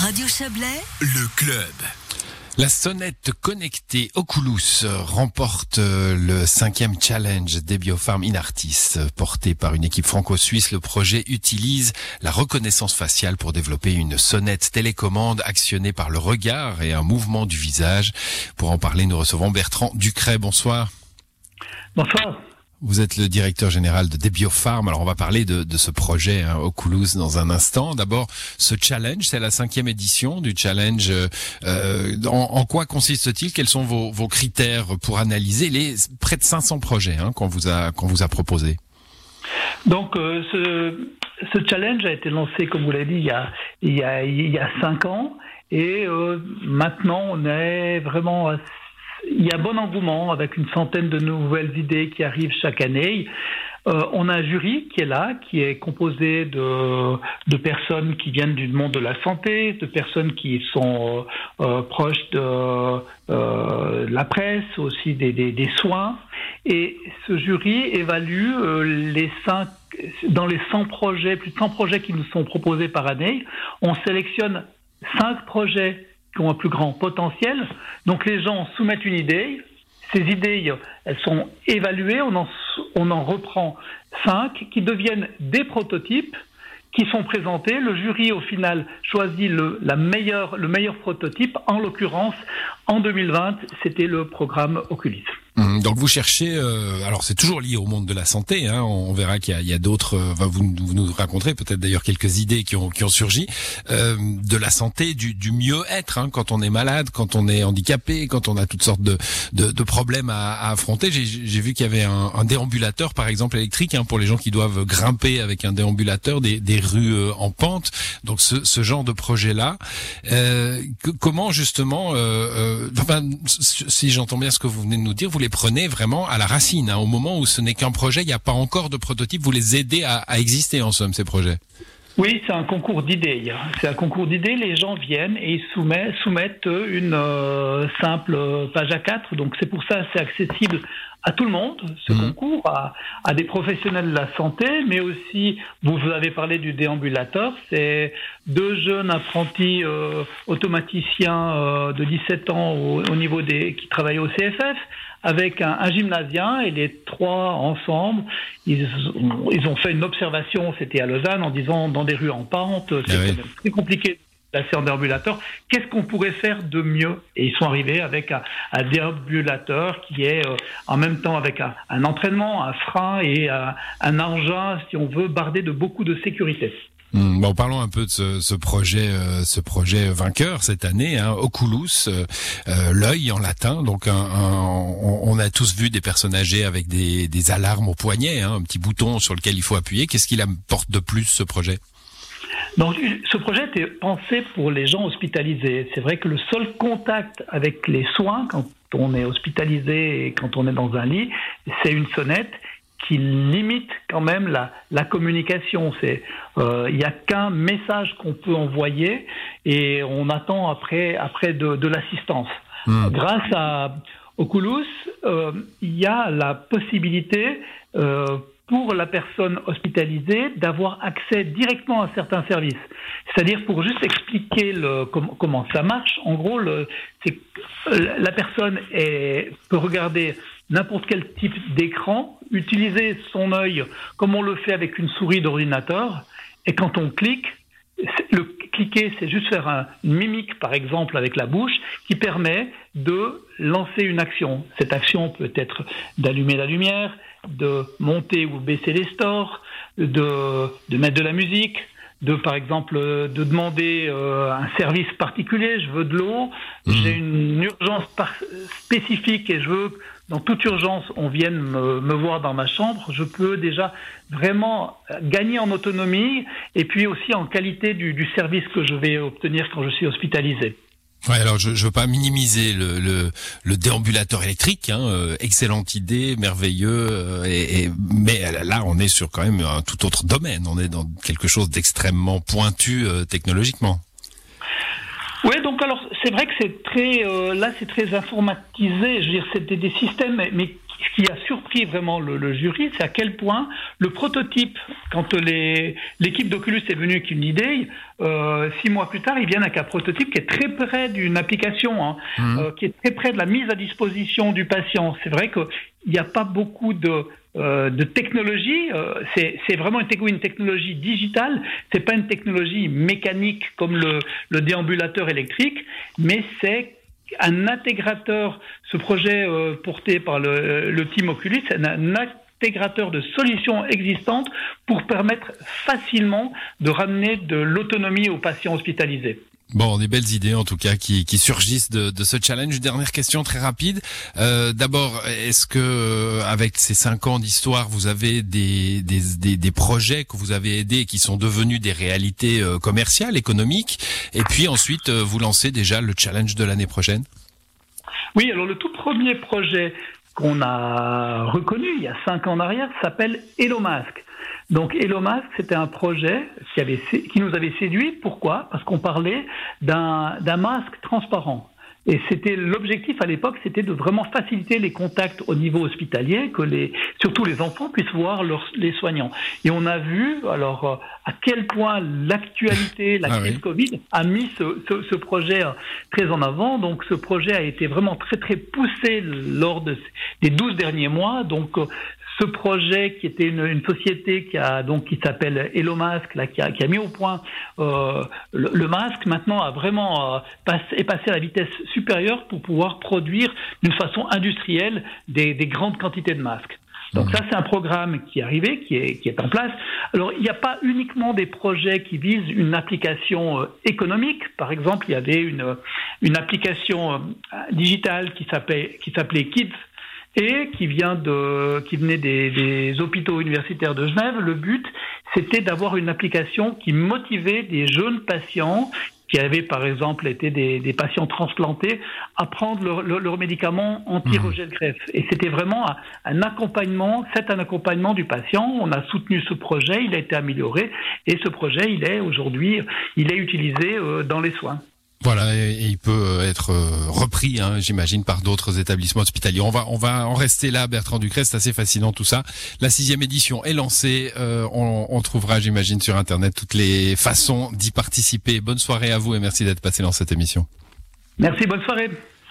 Radio Chablais, le club. La sonnette connectée Oculus remporte euh, le cinquième challenge des Biopharm Inartis. Porté par une équipe franco-suisse, le projet utilise la reconnaissance faciale pour développer une sonnette télécommande actionnée par le regard et un mouvement du visage. Pour en parler, nous recevons Bertrand Ducret. Bonsoir. Bonsoir. Vous êtes le directeur général de Debiopharm. Alors on va parler de, de ce projet hein, Oculus dans un instant. D'abord, ce challenge, c'est la cinquième édition du challenge. Euh, en, en, quoi consiste-t-il? Quels sont vos, vos, critères pour analyser les près de 500 projets hein, qu'on vous a qu'on vous a proposé Donc euh, ce, ce, challenge a été lancé, comme vous l'avez dit, il y a il y a il y a cinq ans. Et euh, maintenant, on est vraiment il y a bon engouement avec une centaine de nouvelles idées qui arrivent chaque année. Euh, on a un jury qui est là, qui est composé de, personnes qui viennent du monde de la santé, de personnes qui sont euh, proches de euh, la presse, aussi des, soins. Et ce jury évalue euh, les cinq, dans les 100 projets, plus de 100 projets qui nous sont proposés par année. On sélectionne cinq projets qui ont un plus grand potentiel. Donc les gens soumettent une idée, ces idées, elles sont évaluées, on en, reprend cinq qui deviennent des prototypes qui sont présentés. Le jury, au final, choisit le, le meilleur prototype. En l'occurrence, en 2020, c'était le programme Oculus. Mmh, donc vous cherchez, euh, alors c'est toujours lié au monde de la santé. Hein, on verra qu'il y a, a d'autres. Euh, vous, vous, nous raconterez peut-être d'ailleurs quelques idées qui ont, qui ont surgi euh, de la santé, du, du mieux-être hein, quand on est malade, quand on est handicapé, quand on a toutes sortes de, de, de problèmes à, à affronter. J'ai vu qu'il y avait un, un, déambulateur par exemple électrique hein, pour les gens qui doivent grimper avec un déambulateur des, des rues euh, en pente. Donc ce, ce genre de projet là. Euh, comment justement, enfin, si j'entends bien ce que vous venez de nous dire, vous les prenez vraiment à la racine, hein, au moment où ce n'est qu'un projet, il n'y a pas encore de prototype, vous les aidez à, exister en somme, ces projets. Oui, c'est un concours d'idées. C'est un concours d'idées. Les gens viennent et ils soumettent, soumettent une euh, simple page à 4. Donc c'est pour ça c'est accessible à tout le monde, ce mmh. concours, à, à, des professionnels de la santé, mais aussi, vous avez parlé du déambulateur, c'est deux jeunes apprentis euh, automaticiens euh, de 17 ans au, au, niveau des qui travaillent au CFF, avec un, un, gymnasien, et les trois ensemble, ils, ils ont fait une observation, c'était à Lausanne, en disant dans des rues en pente, c'est ah oui. très compliqué placer en déambulateur. Qu'est-ce qu'on pourrait faire de mieux? Et ils sont arrivés avec un, déambulateur qui est euh, en même temps avec un, entraînement, un frein et un, un engin, si on veut, bardé de beaucoup de sécurité. Mmh, bon, parlons un peu de ce, projet, euh, ce projet vainqueur cette année, hein, Oculus, euh, l'œil en latin. Donc, un, on, a tous vu des personnes âgées avec des, des alarmes au poignet, hein, un petit bouton sur lequel il faut appuyer. Qu'est-ce qu'il apporte de plus ce projet? Donc, ce projet était pensé pour les gens hospitalisés. C'est vrai que le seul contact avec les soins, quand on est hospitalisé et quand on est dans un lit, c'est une sonnette qui limite quand même la, la communication. C'est il euh, n'y a qu'un message qu'on peut envoyer et on attend après après de, de l'assistance. Mmh. Grâce à Oculus, euh, il y a la possibilité euh, pour la personne hospitalisée d'avoir accès directement à certains services. C'est-à-dire pour juste expliquer comment ça marche, en gros, le, la personne est, peut regarder n'importe quel type d'écran, utiliser son œil comme on le fait avec une souris d'ordinateur, et quand on clique, le cliquer, c'est juste faire un, une mimique, par exemple, avec la bouche, qui permet de lancer une action. Cette action peut être d'allumer la lumière, de monter ou baisser les stores, de, de mettre de la musique, de par exemple de demander euh, un service particulier, je veux de l'eau, mmh. j'ai une urgence spécifique et je veux dans toute urgence on vienne me, me, voir dans ma chambre, je peux déjà vraiment gagner en autonomie et puis aussi en qualité du, du service que je vais obtenir quand je suis hospitalisé. Ouais, alors je ne veux pas minimiser le, le, le déambulateur électrique, hein, euh, excellente idée, merveilleux, euh, et, et, mais là on est sur quand même un tout autre domaine, on est dans quelque chose d'extrêmement pointu euh, technologiquement. Oui, donc alors c'est vrai que c'est très, euh, là c'est très informatisé, je veux dire c'est des, des systèmes mais ce qui a surpris vraiment le, jury, c'est à quel point le prototype, quand l'équipe d'Oculus est venue avec une idée, euh, six mois plus tard, ils viennent avec un prototype qui est très près d'une application, hein, mmh. euh, qui est très près de la mise à disposition du patient. C'est vrai qu'il n'y a pas beaucoup de euh, de technologie. Euh, c'est vraiment une, une, technologie digitale. C'est pas une technologie mécanique comme le, le déambulateur électrique, mais c'est un intégrateur. Ce projet euh, porté par le, le team Oculus, c'est un intégrateur de solutions existantes pour permettre facilement de ramener de l'autonomie aux patients hospitalisés. Bon, des belles idées en tout cas qui, qui surgissent de, de, ce challenge. Dernière question très rapide. Euh, D'abord, est-ce que euh, avec ces cinq ans d'histoire, vous avez des, des, des, des, projets que vous avez aidés qui sont devenus des réalités euh, commerciales, économiques? Et puis ensuite, euh, vous lancez déjà le challenge de l'année prochaine Oui, alors le tout premier projet qu'on a reconnu il y a cinq ans en arrière s'appelle Hello. Donc Mask, c'était un projet qui, avait, qui nous avait séduit. Pourquoi? Parce qu'on parlait d'un masque transparent. Et c'était l'objectif à l'époque, c'était de vraiment faciliter les contacts au niveau hospitalier, que les, surtout les enfants puissent voir leurs, les soignants. Et on a vu alors euh, à quel point l'actualité, la ah crise Covid a mis ce, ce, ce, projet euh, très en avant. Donc ce projet a été vraiment très très poussé lors de, des 12 derniers mois. Donc euh, ce projet qui était une, société qui a donc qui s'appelle Hello Mask, là, qui, a, qui a mis au point euh, le, masque, maintenant a vraiment euh, est passé à la vitesse supérieure pour pouvoir produire d'une façon industrielle des, des grandes quantités de masques. Donc mmh. ça, c'est un programme qui est arrivé, qui est, qui est en place. Alors, il n'y a pas uniquement des projets qui visent une application euh, économique. Par exemple, il y avait une, une application euh, digitale qui s'appelait, qui s'appelait Kids qui vient de, qui venait des, hôpitaux universitaires de Genève. Le but, c'était d'avoir une application qui motivait des jeunes patients qui avaient par exemple été des, patients transplantés à prendre leur, médicaments anti-rejet greffe. Et c'était vraiment un, un accompagnement, c'est un accompagnement du patient. On a soutenu ce projet, il a été amélioré et ce projet, il est aujourd'hui, il est utilisé euh, dans les soins. Voilà, et, il peut euh, être euh, repris, hein, j'imagine, par d'autres établissements hospitaliers. On va, on va en rester là, Bertrand Ducret, c'est assez fascinant tout ça. La sixième édition est lancée, euh, on, on, trouvera, j'imagine, sur Internet toutes les façons d'y participer. Bonne soirée à vous et merci d'être passé dans cette émission. Merci, bonne soirée.